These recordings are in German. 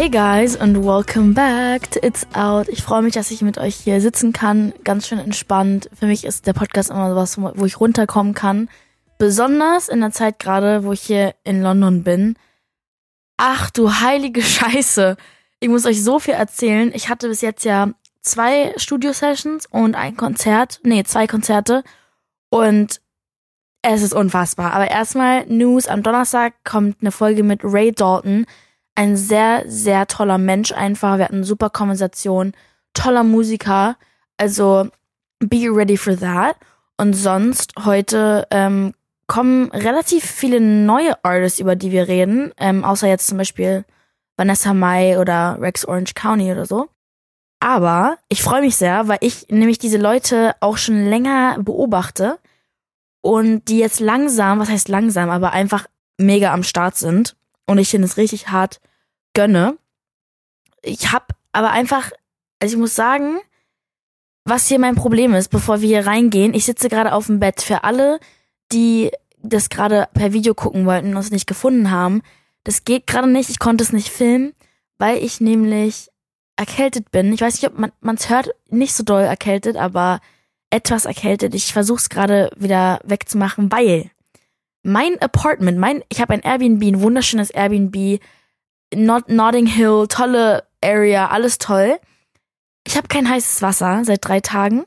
Hey guys and welcome back to It's Out. Ich freue mich, dass ich mit euch hier sitzen kann, ganz schön entspannt. Für mich ist der Podcast immer was, wo ich runterkommen kann. Besonders in der Zeit gerade, wo ich hier in London bin. Ach du heilige Scheiße. Ich muss euch so viel erzählen. Ich hatte bis jetzt ja zwei Studio-Sessions und ein Konzert. Nee, zwei Konzerte. Und es ist unfassbar. Aber erstmal News. Am Donnerstag kommt eine Folge mit Ray Dalton. Ein sehr, sehr toller Mensch einfach. Wir hatten super Konversation. Toller Musiker. Also, be ready for that. Und sonst heute ähm, kommen relativ viele neue Artists, über die wir reden. Ähm, außer jetzt zum Beispiel Vanessa Mai oder Rex Orange County oder so. Aber ich freue mich sehr, weil ich nämlich diese Leute auch schon länger beobachte und die jetzt langsam, was heißt langsam, aber einfach mega am Start sind und ich finde es richtig hart gönne. Ich habe aber einfach, also ich muss sagen, was hier mein Problem ist, bevor wir hier reingehen, ich sitze gerade auf dem Bett. Für alle, die das gerade per Video gucken wollten und es nicht gefunden haben, das geht gerade nicht. Ich konnte es nicht filmen, weil ich nämlich erkältet bin. Ich weiß nicht, ob man es hört, nicht so doll erkältet, aber etwas erkältet. Ich versuche es gerade wieder wegzumachen, weil mein Apartment, mein, ich habe ein Airbnb, ein wunderschönes Airbnb, Not Notting Hill, tolle Area, alles toll. Ich habe kein heißes Wasser seit drei Tagen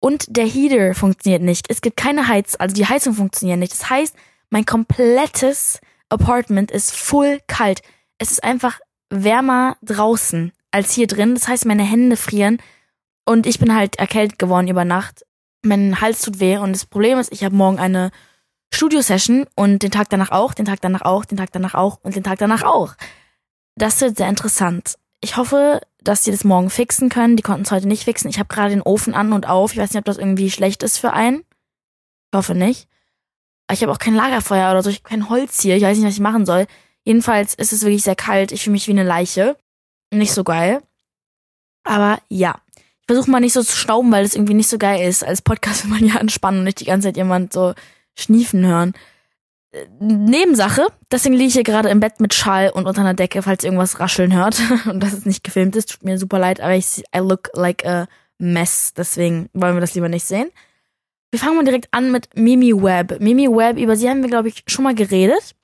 und der Heater funktioniert nicht. Es gibt keine Heiz, also die Heizung funktioniert nicht. Das heißt, mein komplettes Apartment ist full kalt. Es ist einfach wärmer draußen als hier drin. Das heißt, meine Hände frieren und ich bin halt erkältet geworden über Nacht. Mein Hals tut weh und das Problem ist, ich habe morgen eine Studio-Session und den Tag danach auch, den Tag danach auch, den Tag danach auch und den Tag danach auch. Das wird sehr interessant. Ich hoffe, dass sie das morgen fixen können. Die konnten es heute nicht fixen. Ich habe gerade den Ofen an und auf. Ich weiß nicht, ob das irgendwie schlecht ist für einen. Ich hoffe nicht. Ich habe auch kein Lagerfeuer oder so. Ich habe kein Holz hier. Ich weiß nicht, was ich machen soll. Jedenfalls ist es wirklich sehr kalt. Ich fühle mich wie eine Leiche. Nicht so geil. Aber ja. Ich versuche mal nicht so zu stauben, weil das irgendwie nicht so geil ist. Als Podcast will man ja entspannen und nicht die ganze Zeit jemand so schniefen hören. Nebensache, deswegen liege ich hier gerade im Bett mit Schall und unter einer Decke, falls ihr irgendwas rascheln hört und das ist nicht gefilmt ist, tut mir super leid, aber ich I look like a mess, deswegen wollen wir das lieber nicht sehen. Wir fangen mal direkt an mit Mimi Webb. Mimi Webb, über sie haben wir glaube ich schon mal geredet.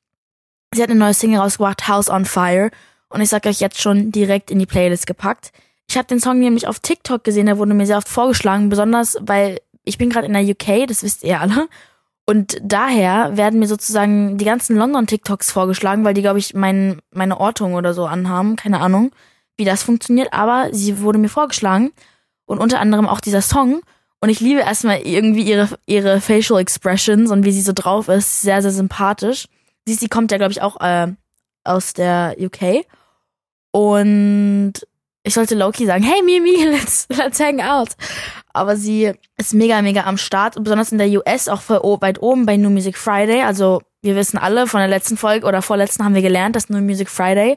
Sie hat eine neue Single rausgebracht, House on Fire und ich sag euch jetzt schon direkt in die Playlist gepackt. Ich habe den Song nämlich auf TikTok gesehen, der wurde mir sehr oft vorgeschlagen, besonders weil ich bin gerade in der UK, das wisst ihr alle und daher werden mir sozusagen die ganzen London-TikToks vorgeschlagen, weil die, glaube ich, mein, meine Ortung oder so anhaben. Keine Ahnung, wie das funktioniert, aber sie wurde mir vorgeschlagen. Und unter anderem auch dieser Song. Und ich liebe erstmal irgendwie ihre, ihre Facial Expressions und wie sie so drauf ist. Sehr, sehr sympathisch. Sie, sie kommt ja, glaube ich, auch äh, aus der UK. Und ich sollte Loki sagen, hey Mimi, let's, let's hang out. Aber sie ist mega, mega am Start besonders in der US auch voll weit oben bei New Music Friday. Also wir wissen alle von der letzten Folge oder vorletzten haben wir gelernt, dass New Music Friday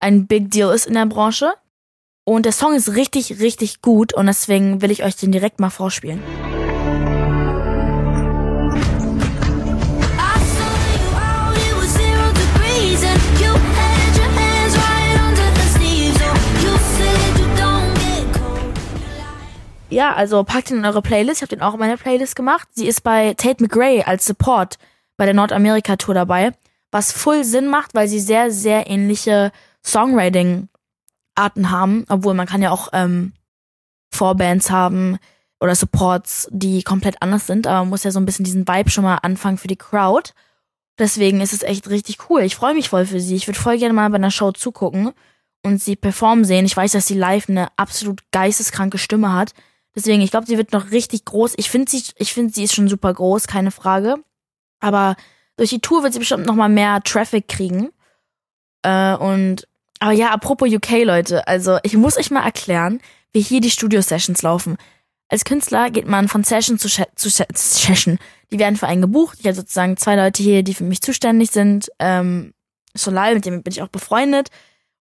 ein Big Deal ist in der Branche. Und der Song ist richtig, richtig gut und deswegen will ich euch den direkt mal vorspielen. Ja, also packt ihn in eure Playlist. Ich habe den auch in meine Playlist gemacht. Sie ist bei Tate McRae als Support bei der Nordamerika-Tour dabei, was voll Sinn macht, weil sie sehr, sehr ähnliche Songwriting-Arten haben, obwohl man kann ja auch ähm, Vorbands haben oder Supports, die komplett anders sind, aber man muss ja so ein bisschen diesen Vibe schon mal anfangen für die Crowd. Deswegen ist es echt richtig cool. Ich freue mich voll für sie. Ich würde voll gerne mal bei einer Show zugucken und sie performen sehen. Ich weiß, dass sie live eine absolut geisteskranke Stimme hat. Deswegen, ich glaube, sie wird noch richtig groß. Ich finde sie, ich finde sie ist schon super groß, keine Frage. Aber durch die Tour wird sie bestimmt noch mal mehr Traffic kriegen. Äh, und aber ja, apropos UK, Leute, also ich muss euch mal erklären, wie hier die Studio-Sessions laufen. Als Künstler geht man von Session zu, zu Session. Die werden für einen gebucht. Ich habe sozusagen zwei Leute hier, die für mich zuständig sind. Ähm, Solal, mit dem bin ich auch befreundet.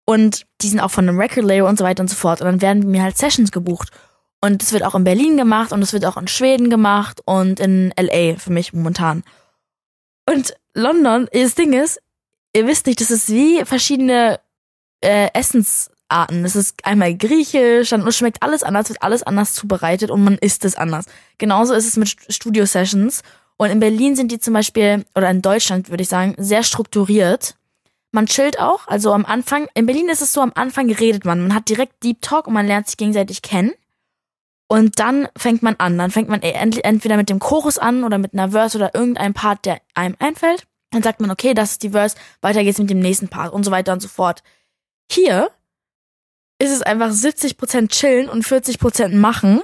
Und die sind auch von einem Record-Label und so weiter und so fort. Und dann werden mir halt Sessions gebucht. Und es wird auch in Berlin gemacht und es wird auch in Schweden gemacht und in LA für mich momentan. Und London, das Ding ist, ihr wisst nicht, das ist wie verschiedene äh, Essensarten. Es ist einmal griechisch, dann es schmeckt alles anders, wird alles anders zubereitet und man isst es anders. Genauso ist es mit Studio-Sessions. Und in Berlin sind die zum Beispiel, oder in Deutschland würde ich sagen, sehr strukturiert. Man chillt auch, also am Anfang, in Berlin ist es so, am Anfang redet man. Man hat direkt Deep Talk und man lernt sich gegenseitig kennen. Und dann fängt man an. Dann fängt man e-, entweder mit dem Chorus an oder mit einer Verse oder irgendeinem Part, der einem einfällt. Dann sagt man, okay, das ist die Verse, weiter geht's mit dem nächsten Part und so weiter und so fort. Hier ist es einfach 70% chillen und 40% machen.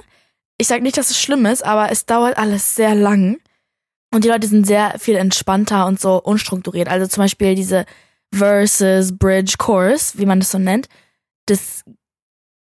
Ich sag nicht, dass es schlimm ist, aber es dauert alles sehr lang. Und die Leute sind sehr viel entspannter und so unstrukturiert. Also zum Beispiel diese Verses, Bridge, Chorus, wie man das so nennt, das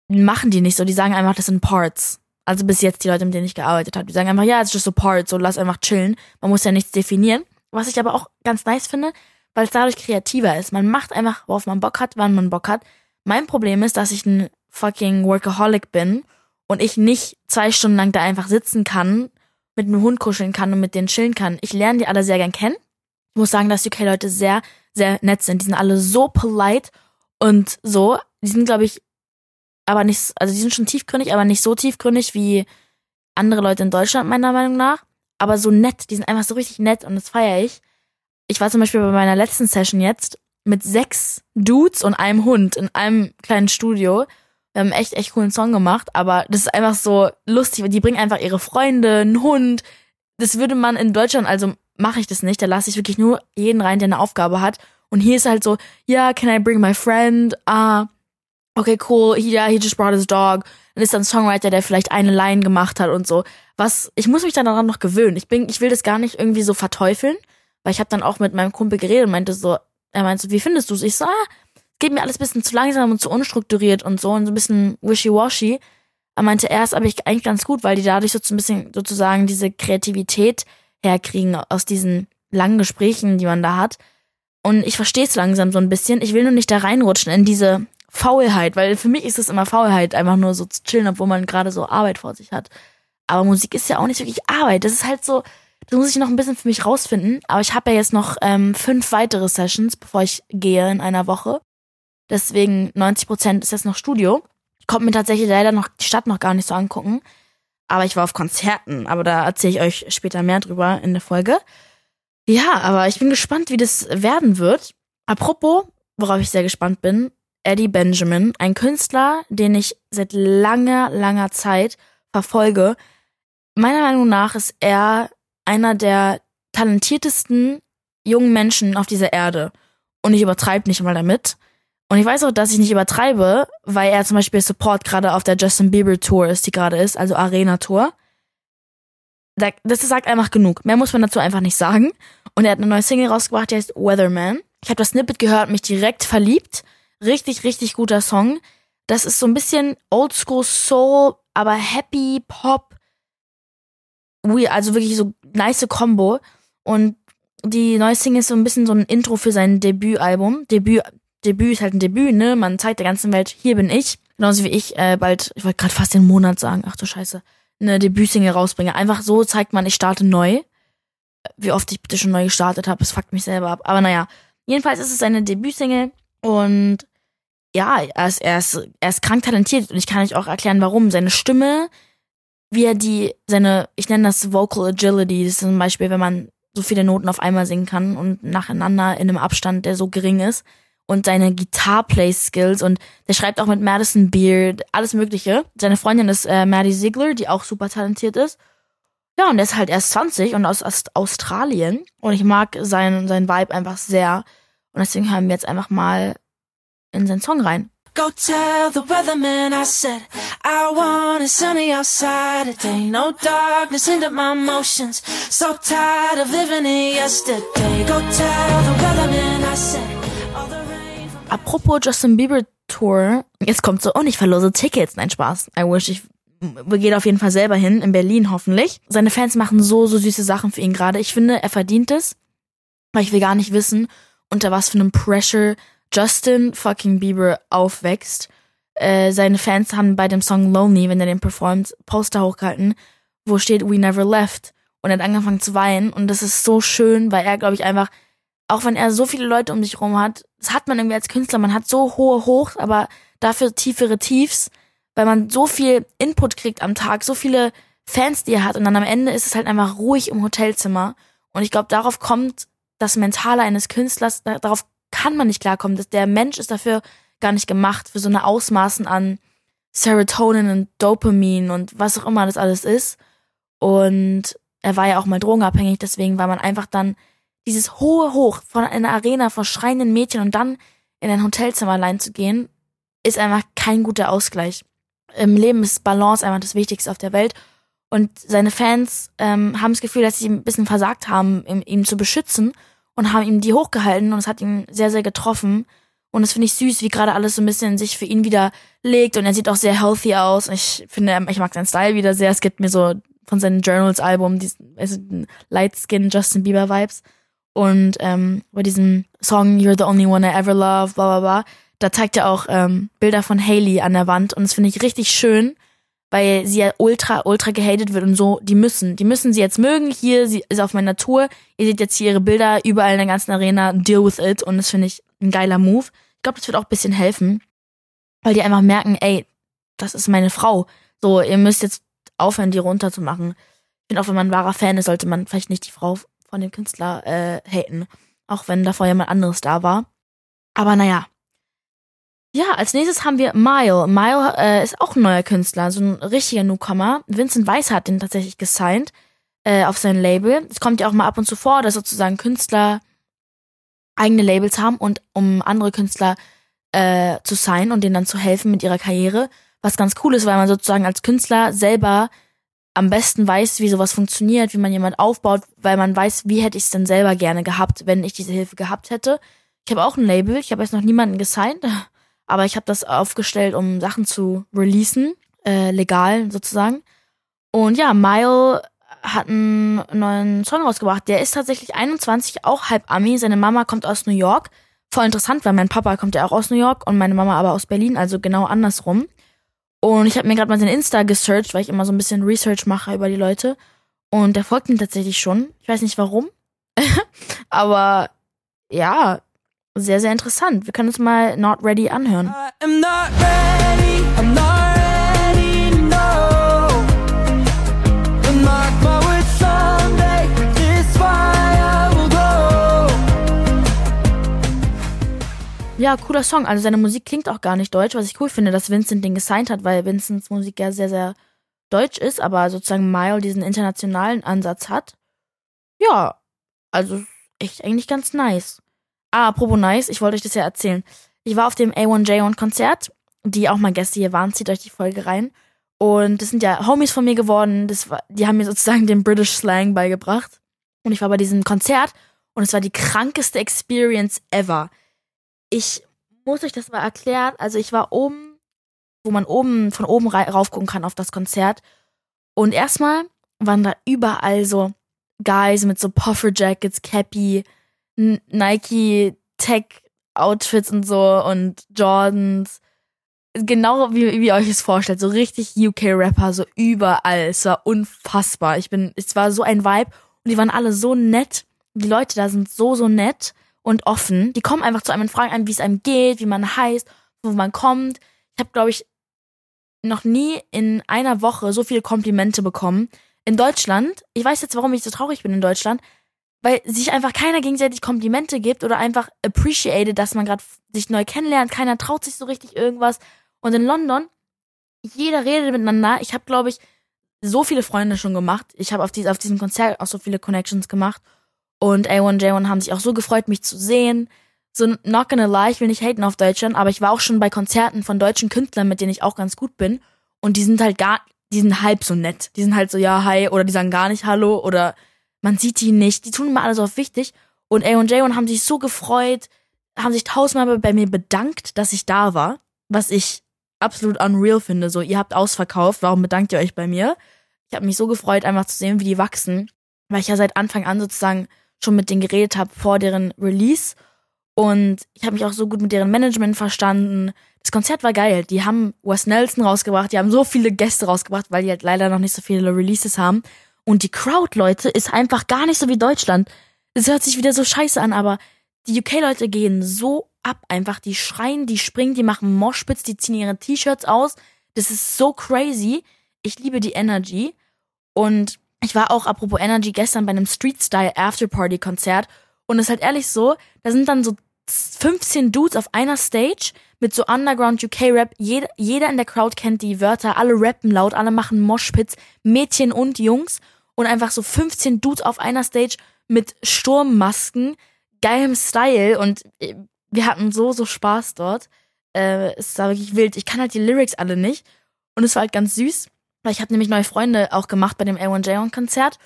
machen die nicht so. Die sagen einfach, das sind Parts. Also bis jetzt die Leute, mit denen ich gearbeitet habe, die sagen einfach, ja, es ist just Parts, so lass einfach chillen. Man muss ja nichts definieren. Was ich aber auch ganz nice finde, weil es dadurch kreativer ist. Man macht einfach, worauf man Bock hat, wann man Bock hat. Mein Problem ist, dass ich ein fucking Workaholic bin und ich nicht zwei Stunden lang da einfach sitzen kann, mit einem Hund kuscheln kann und mit denen chillen kann. Ich lerne die alle sehr gern kennen. Ich muss sagen, dass UK-Leute sehr, sehr nett sind. Die sind alle so polite und so. Die sind, glaube ich, aber nicht, also die sind schon tiefgründig, aber nicht so tiefgründig wie andere Leute in Deutschland, meiner Meinung nach. Aber so nett, die sind einfach so richtig nett und das feiere ich. Ich war zum Beispiel bei meiner letzten Session jetzt mit sechs Dudes und einem Hund in einem kleinen Studio. Wir haben echt, echt coolen Song gemacht, aber das ist einfach so lustig, weil die bringen einfach ihre Freunde, einen Hund. Das würde man in Deutschland, also mache ich das nicht, da lasse ich wirklich nur jeden rein, der eine Aufgabe hat. Und hier ist halt so, ja, yeah, can I bring my friend? Ah, okay, cool, yeah, he just brought his dog. Dann ist dann Songwriter, der vielleicht eine Line gemacht hat und so. Was, ich muss mich dann daran noch gewöhnen. Ich bin, ich will das gar nicht irgendwie so verteufeln, weil ich habe dann auch mit meinem Kumpel geredet und meinte so, er meinte so, wie findest du es? Ich so, ah, geht mir alles bisschen zu langsam und zu unstrukturiert und so und so ein bisschen wishy-washy. Er meinte erst, aber ich eigentlich ganz gut, weil die dadurch so ein bisschen sozusagen diese Kreativität herkriegen aus diesen langen Gesprächen, die man da hat. Und ich verstehe es langsam so ein bisschen. Ich will nur nicht da reinrutschen in diese Faulheit, weil für mich ist es immer Faulheit, einfach nur so zu chillen, obwohl man gerade so Arbeit vor sich hat. Aber Musik ist ja auch nicht wirklich Arbeit. Das ist halt so, das muss ich noch ein bisschen für mich rausfinden. Aber ich habe ja jetzt noch ähm, fünf weitere Sessions, bevor ich gehe in einer Woche. Deswegen 90 Prozent ist jetzt noch Studio. Ich konnte mir tatsächlich leider noch die Stadt noch gar nicht so angucken. Aber ich war auf Konzerten. Aber da erzähle ich euch später mehr drüber in der Folge. Ja, aber ich bin gespannt, wie das werden wird. Apropos, worauf ich sehr gespannt bin, Eddie Benjamin, ein Künstler, den ich seit langer, langer Zeit verfolge. Meiner Meinung nach ist er einer der talentiertesten jungen Menschen auf dieser Erde. Und ich übertreibe nicht mal damit. Und ich weiß auch, dass ich nicht übertreibe, weil er zum Beispiel Support gerade auf der Justin Bieber Tour ist, die gerade ist, also Arena Tour. Das sagt einfach genug. Mehr muss man dazu einfach nicht sagen. Und er hat eine neue Single rausgebracht, die heißt Weatherman. Ich habe das Snippet gehört, mich direkt verliebt. Richtig, richtig guter Song. Das ist so ein bisschen Oldschool Soul, aber Happy Pop. Also wirklich so nice Combo. Und die neue Single ist so ein bisschen so ein Intro für sein Debütalbum. Debüt, Debüt ist halt ein Debüt, ne? Man zeigt der ganzen Welt, hier bin ich. Genauso wie ich äh, bald, ich wollte gerade fast den Monat sagen, ach du Scheiße, eine Debütsingle rausbringe. Einfach so zeigt man, ich starte neu. Wie oft ich bitte schon neu gestartet habe, das fuckt mich selber ab. Aber naja, jedenfalls ist es eine Debütsingle und ja, er ist, er ist, er ist krank talentiert und ich kann euch auch erklären, warum. Seine Stimme, wie er die, seine, ich nenne das Vocal Agility, das ist zum Beispiel, wenn man so viele Noten auf einmal singen kann und nacheinander in einem Abstand, der so gering ist. Und seine Guitar-Play-Skills und der schreibt auch mit Madison Beard, alles mögliche. Seine Freundin ist äh, Maddie Ziegler, die auch super talentiert ist. Ja, und der ist halt erst 20 und aus, aus Australien. Und ich mag seinen, seinen Vibe einfach sehr. Und deswegen hören wir jetzt einfach mal in seinen Song rein. Go tell the weatherman I said I want it sunny outside today No darkness into my emotions So tired of living in yesterday Go tell the weatherman I said Apropos Justin Bieber Tour Jetzt kommt so, und ich verlose Tickets. Nein, Spaß. I wish ich geht auf jeden Fall selber hin, in Berlin hoffentlich. Seine Fans machen so, so süße Sachen für ihn gerade. Ich finde, er verdient es. Weil ich will gar nicht wissen, unter was für einem Pressure Justin fucking Bieber aufwächst. Äh, seine Fans haben bei dem Song Lonely, wenn er den performt, Poster hochgehalten, wo steht We Never Left. Und er hat angefangen zu weinen. Und das ist so schön, weil er, glaube ich, einfach auch wenn er so viele Leute um sich rum hat, das hat man irgendwie als Künstler, man hat so hohe Hochs, aber dafür tiefere Tiefs, weil man so viel Input kriegt am Tag, so viele Fans, die er hat und dann am Ende ist es halt einfach ruhig im Hotelzimmer und ich glaube, darauf kommt das Mentale eines Künstlers, darauf kann man nicht klarkommen, dass der Mensch ist dafür gar nicht gemacht, für so eine Ausmaßen an Serotonin und Dopamin und was auch immer das alles ist und er war ja auch mal drogenabhängig, deswegen war man einfach dann dieses hohe Hoch von einer Arena vor schreienden Mädchen und dann in ein Hotelzimmer allein zu gehen, ist einfach kein guter Ausgleich. Im Leben ist Balance einfach das Wichtigste auf der Welt. Und seine Fans ähm, haben das Gefühl, dass sie ein bisschen versagt haben, ihn zu beschützen und haben ihm die hochgehalten und es hat ihn sehr, sehr getroffen. Und das finde ich süß, wie gerade alles so ein bisschen sich für ihn wieder legt und er sieht auch sehr healthy aus. Ich finde, ich mag seinen Style wieder sehr. Es gibt mir so von seinem Journals-Album, diesen Light Skin Justin Bieber Vibes. Und ähm, bei diesem Song You're the Only One I Ever Love, bla bla bla, da zeigt er auch ähm, Bilder von Haley an der Wand und das finde ich richtig schön, weil sie ja ultra, ultra gehatet wird und so, die müssen, die müssen sie jetzt mögen. Hier, sie ist auf meiner Tour. Ihr seht jetzt hier ihre Bilder überall in der ganzen Arena, deal with it und das finde ich ein geiler Move. Ich glaube, das wird auch ein bisschen helfen, weil die einfach merken, ey, das ist meine Frau. So, ihr müsst jetzt aufhören, die runterzumachen. Ich finde auch, wenn man ein wahrer Fan ist, sollte man vielleicht nicht die Frau von dem Künstler äh, haten. Auch wenn davor jemand anderes da war. Aber naja. Ja, als nächstes haben wir Mile. Mile äh, ist auch ein neuer Künstler, so ein richtiger Newcomer. Vincent Weiss hat den tatsächlich gesigned äh, auf sein Label. Es kommt ja auch mal ab und zu vor, dass sozusagen Künstler eigene Labels haben und um andere Künstler äh, zu signen und denen dann zu helfen mit ihrer Karriere. Was ganz cool ist, weil man sozusagen als Künstler selber am besten weiß, wie sowas funktioniert, wie man jemand aufbaut, weil man weiß, wie hätte ich es denn selber gerne gehabt, wenn ich diese Hilfe gehabt hätte. Ich habe auch ein Label, ich habe jetzt noch niemanden gesigned, aber ich habe das aufgestellt, um Sachen zu releasen, äh, legal sozusagen. Und ja, Mile hat einen neuen Song rausgebracht. Der ist tatsächlich 21, auch halb Ami. Seine Mama kommt aus New York. Voll interessant, weil mein Papa kommt ja auch aus New York und meine Mama aber aus Berlin, also genau andersrum. Und ich habe mir gerade mal sein Insta gesearched, weil ich immer so ein bisschen Research mache über die Leute. Und der folgt ihm tatsächlich schon. Ich weiß nicht warum. Aber ja, sehr, sehr interessant. Wir können uns mal Not Ready anhören. I'm not ready, I'm not Ja, cooler Song. Also seine Musik klingt auch gar nicht deutsch, was ich cool finde, dass Vincent den gesigned hat, weil Vincents Musik ja sehr, sehr deutsch ist, aber sozusagen Mile diesen internationalen Ansatz hat. Ja, also echt eigentlich ganz nice. Ah, apropos nice, ich wollte euch das ja erzählen. Ich war auf dem A1J1-Konzert, die auch mal Gäste hier waren, zieht euch die Folge rein. Und das sind ja Homies von mir geworden, das war, die haben mir sozusagen den British Slang beigebracht. Und ich war bei diesem Konzert und es war die krankeste Experience ever ich muss euch das mal erklären. Also ich war oben, wo man oben von oben rauf gucken kann auf das Konzert. Und erstmal waren da überall so Guys mit so Puffer Jackets, Cappy, Nike Tech Outfits und so und Jordans. Genau wie, wie ihr euch es vorstellt, so richtig UK-Rapper, so überall. Es war unfassbar. Ich bin, es war so ein Vibe und die waren alle so nett. Die Leute da sind so, so nett und offen. Die kommen einfach zu einem und fragen einem, wie es einem geht, wie man heißt, wo man kommt. Ich habe, glaube ich, noch nie in einer Woche so viele Komplimente bekommen. In Deutschland, ich weiß jetzt, warum ich so traurig bin in Deutschland, weil sich einfach keiner gegenseitig Komplimente gibt oder einfach appreciated, dass man gerade sich neu kennenlernt. Keiner traut sich so richtig irgendwas. Und in London, jeder redet miteinander. Ich habe, glaube ich, so viele Freunde schon gemacht. Ich habe auf, dies, auf diesem Konzert auch so viele Connections gemacht. Und A1J1 haben sich auch so gefreut, mich zu sehen. So, not gonna lie, ich will nicht haten auf Deutschland, aber ich war auch schon bei Konzerten von deutschen Künstlern, mit denen ich auch ganz gut bin. Und die sind halt gar, die sind halb so nett. Die sind halt so, ja, hi, oder die sagen gar nicht Hallo, oder man sieht die nicht. Die tun immer alles auf wichtig. Und A1J1 haben sich so gefreut, haben sich tausendmal bei mir bedankt, dass ich da war. Was ich absolut unreal finde. So, ihr habt ausverkauft, warum bedankt ihr euch bei mir? Ich habe mich so gefreut, einfach zu sehen, wie die wachsen. Weil ich ja seit Anfang an sozusagen schon mit denen geredet habe vor deren Release. Und ich habe mich auch so gut mit deren Management verstanden. Das Konzert war geil. Die haben Wes Nelson rausgebracht, die haben so viele Gäste rausgebracht, weil die halt leider noch nicht so viele Releases haben. Und die Crowd, Leute, ist einfach gar nicht so wie Deutschland. Es hört sich wieder so scheiße an, aber Die UK-Leute gehen so ab einfach. Die schreien, die springen, die machen Moshpits, die ziehen ihre T-Shirts aus. Das ist so crazy. Ich liebe die Energy. Und ich war auch, apropos Energy, gestern bei einem Street Style After Party Konzert. Und es ist halt ehrlich so, da sind dann so 15 Dudes auf einer Stage mit so Underground UK Rap. Jeder, jeder in der Crowd kennt die Wörter, alle rappen laut, alle machen Moshpits, Mädchen und Jungs. Und einfach so 15 Dudes auf einer Stage mit Sturmmasken, geilem Style. Und äh, wir hatten so, so Spaß dort. Äh, es war wirklich wild. Ich kann halt die Lyrics alle nicht. Und es war halt ganz süß. Weil ich habe nämlich neue Freunde auch gemacht bei dem A1J-Konzert.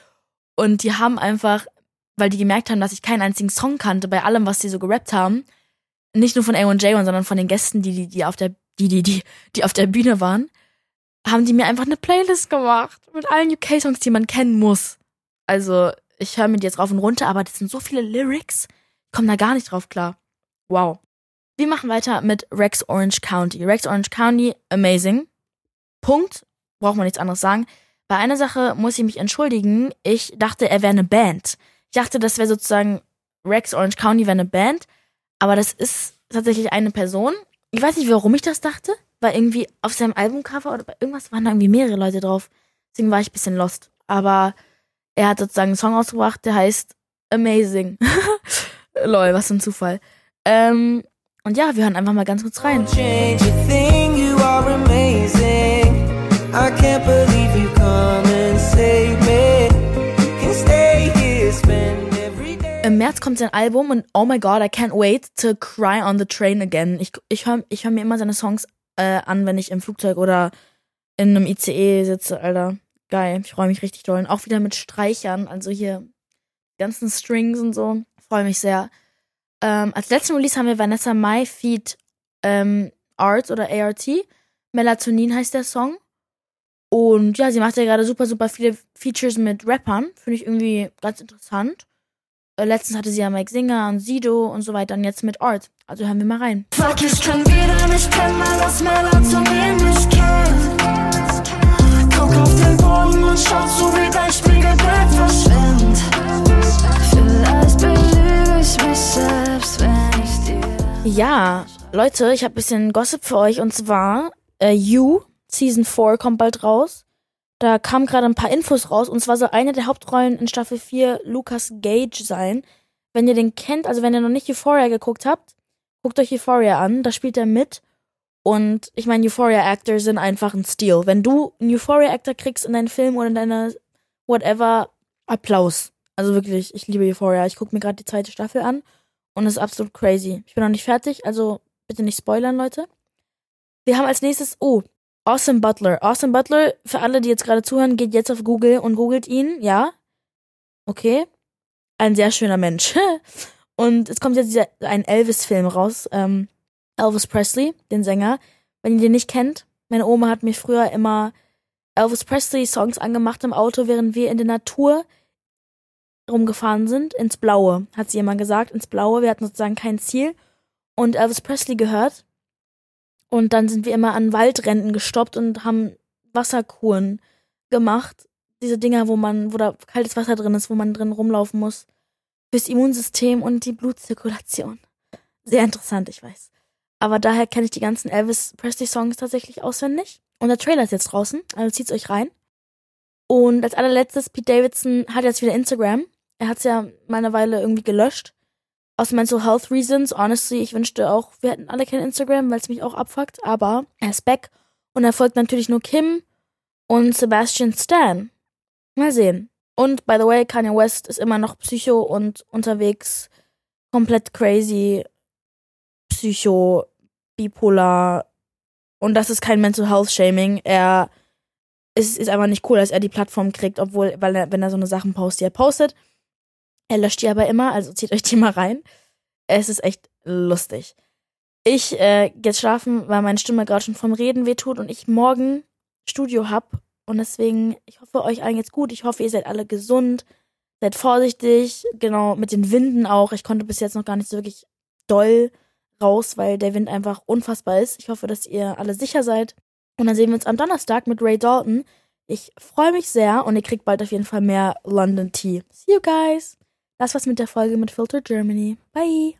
Und die haben einfach, weil die gemerkt haben, dass ich keinen einzigen Song kannte bei allem, was die so gerappt haben, nicht nur von A1J, sondern von den Gästen, die, die, die auf der, die, die, die, die auf der Bühne waren, haben die mir einfach eine Playlist gemacht mit allen UK-Songs, die man kennen muss. Also, ich höre mir die jetzt rauf und runter, aber das sind so viele Lyrics, ich komme da gar nicht drauf klar. Wow. Wir machen weiter mit Rex Orange County. Rex Orange County, amazing. Punkt braucht man nichts anderes sagen. Bei einer Sache muss ich mich entschuldigen. Ich dachte, er wäre eine Band. Dachte, das wäre sozusagen Rex Orange County wäre eine Band, aber das ist tatsächlich eine Person. Ich weiß nicht, warum ich das dachte, weil irgendwie auf seinem Albumcover oder bei irgendwas waren da irgendwie mehrere Leute drauf. Deswegen war ich ein bisschen lost. Aber er hat sozusagen einen Song ausgebracht, der heißt Amazing. Lol, was für ein Zufall. Ähm, und ja, wir hören einfach mal ganz kurz rein. I can't believe you come and save Im März kommt sein Album und oh my god, I can't wait to cry on the train again. Ich, ich höre ich hör mir immer seine Songs äh, an, wenn ich im Flugzeug oder in einem ICE sitze, Alter. Geil, ich freue mich richtig doll. Und auch wieder mit Streichern, also hier ganzen Strings und so. Freue mich sehr. Ähm, als letzten Release haben wir Vanessa Mai Feed ähm, Art oder ART. Melatonin heißt der Song. Und ja, sie macht ja gerade super, super viele Features mit Rappern. Finde ich irgendwie ganz interessant. Äh, letztens hatte sie ja Mike Singer und Sido und so weiter und jetzt mit Art. Also hören wir mal rein. Fuck, ich kann wieder nicht pennen, weil das Melatonin mich kennt. Guck auf den Boden und schau so, wie dein Spiegelbild verschwindet. Vielleicht belüge ich mich selbst, wenn ich dir... Ja, Leute, ich habe ein bisschen Gossip für euch und zwar äh, You Season 4 kommt bald raus. Da kamen gerade ein paar Infos raus und zwar soll eine der Hauptrollen in Staffel 4 Lucas Gage sein. Wenn ihr den kennt, also wenn ihr noch nicht Euphoria geguckt habt, guckt euch Euphoria an, da spielt er mit. Und ich meine, Euphoria-Actor sind einfach ein Stil. Wenn du einen Euphoria-Actor kriegst in deinen Film oder in deiner whatever, Applaus. Also wirklich, ich liebe Euphoria. Ich gucke mir gerade die zweite Staffel an und es ist absolut crazy. Ich bin noch nicht fertig, also bitte nicht spoilern, Leute. Wir haben als nächstes, oh, Austin Butler. Austin Butler, für alle, die jetzt gerade zuhören, geht jetzt auf Google und googelt ihn, ja. Okay. Ein sehr schöner Mensch. und es kommt jetzt dieser, ein Elvis-Film raus. Ähm, Elvis Presley, den Sänger. Wenn ihr den nicht kennt, meine Oma hat mir früher immer Elvis Presley Songs angemacht im Auto, während wir in der Natur rumgefahren sind, ins Blaue, hat sie immer gesagt, ins Blaue. Wir hatten sozusagen kein Ziel und Elvis Presley gehört und dann sind wir immer an Waldränden gestoppt und haben Wasserkuren gemacht. Diese Dinger, wo man, wo da kaltes Wasser drin ist, wo man drin rumlaufen muss. Fürs Immunsystem und die Blutzirkulation. Sehr interessant, ich weiß. Aber daher kenne ich die ganzen Elvis Presley Songs tatsächlich auswendig. Und der Trailer ist jetzt draußen, also zieht's euch rein. Und als allerletztes, Pete Davidson hat jetzt wieder Instagram. Er hat's ja mal eine Weile irgendwie gelöscht aus Mental Health Reasons, honestly, ich wünschte auch, wir hätten alle kein Instagram, weil es mich auch abfuckt, aber er ist back und er folgt natürlich nur Kim und Sebastian Stan. Mal sehen. Und by the way, Kanye West ist immer noch Psycho und unterwegs komplett crazy, Psycho, bipolar und das ist kein Mental Health Shaming. Er ist, ist einfach nicht cool, dass er die Plattform kriegt, obwohl, weil er, wenn er so eine Sachen postet, die er postet, er löscht die aber immer, also zieht euch die mal rein. Es ist echt lustig. Ich äh, jetzt schlafen, weil meine Stimme gerade schon vom Reden wehtut und ich morgen Studio hab. Und deswegen, ich hoffe, euch allen geht's gut. Ich hoffe, ihr seid alle gesund. Seid vorsichtig. Genau, mit den Winden auch. Ich konnte bis jetzt noch gar nicht so wirklich doll raus, weil der Wind einfach unfassbar ist. Ich hoffe, dass ihr alle sicher seid. Und dann sehen wir uns am Donnerstag mit Ray Dalton. Ich freue mich sehr und ihr kriegt bald auf jeden Fall mehr London Tea. See you guys! Das war's mit der Folge mit Filter Germany. Bye!